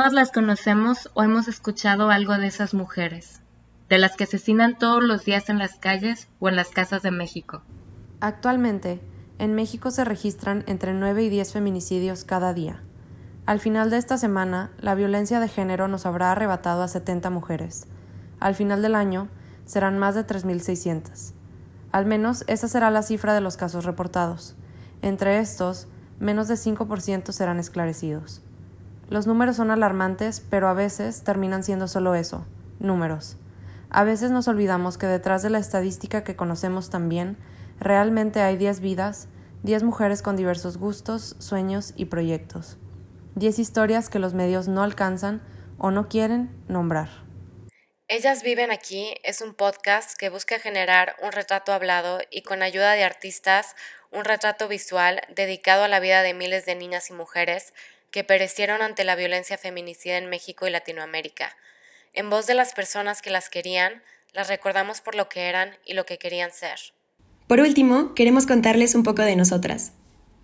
Todas las conocemos o hemos escuchado algo de esas mujeres, de las que asesinan todos los días en las calles o en las casas de México. Actualmente, en México se registran entre 9 y 10 feminicidios cada día. Al final de esta semana, la violencia de género nos habrá arrebatado a 70 mujeres. Al final del año, serán más de 3.600. Al menos esa será la cifra de los casos reportados. Entre estos, menos de 5% serán esclarecidos. Los números son alarmantes, pero a veces terminan siendo solo eso, números. A veces nos olvidamos que detrás de la estadística que conocemos también, realmente hay 10 vidas, 10 mujeres con diversos gustos, sueños y proyectos. 10 historias que los medios no alcanzan o no quieren nombrar. Ellas viven aquí es un podcast que busca generar un retrato hablado y con ayuda de artistas un retrato visual dedicado a la vida de miles de niñas y mujeres que perecieron ante la violencia feminicida en México y Latinoamérica. En voz de las personas que las querían, las recordamos por lo que eran y lo que querían ser. Por último, queremos contarles un poco de nosotras.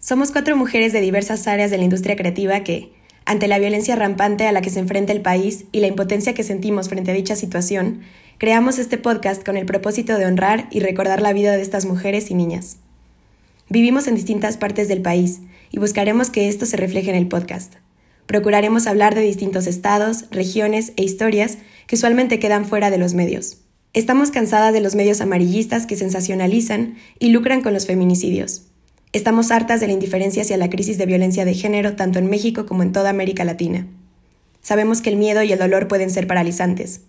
Somos cuatro mujeres de diversas áreas de la industria creativa que, ante la violencia rampante a la que se enfrenta el país y la impotencia que sentimos frente a dicha situación, creamos este podcast con el propósito de honrar y recordar la vida de estas mujeres y niñas. Vivimos en distintas partes del país y buscaremos que esto se refleje en el podcast. Procuraremos hablar de distintos estados, regiones e historias que usualmente quedan fuera de los medios. Estamos cansadas de los medios amarillistas que sensacionalizan y lucran con los feminicidios. Estamos hartas de la indiferencia hacia la crisis de violencia de género tanto en México como en toda América Latina. Sabemos que el miedo y el dolor pueden ser paralizantes.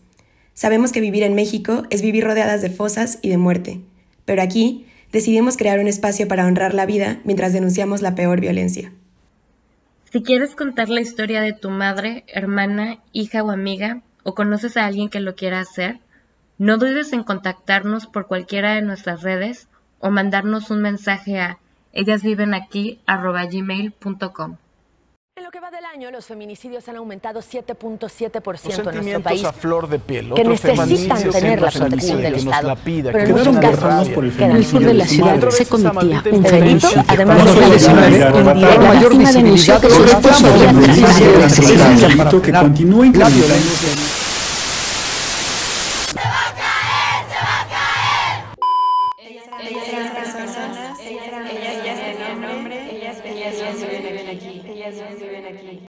Sabemos que vivir en México es vivir rodeadas de fosas y de muerte. Pero aquí decidimos crear un espacio para honrar la vida mientras denunciamos la peor violencia. Si quieres contar la historia de tu madre, hermana, hija o amiga, o conoces a alguien que lo quiera hacer, no dudes en contactarnos por cualquiera de nuestras redes o mandarnos un mensaje a va del año los feminicidios han aumentado 7.7% en nuestro país. a flor de piel. Que necesitan tener la protección del Estado. Pida, pero en muchos casos, que en el sur de la ciudad se cometía un delito, además de una lesión mayor visibilidad de los casos de la que continúa en la ¿eh? violencia. ellas ellas tenían nombre, ellas, ellas, ellas, ellas Yanaki. Yes, Yanaki.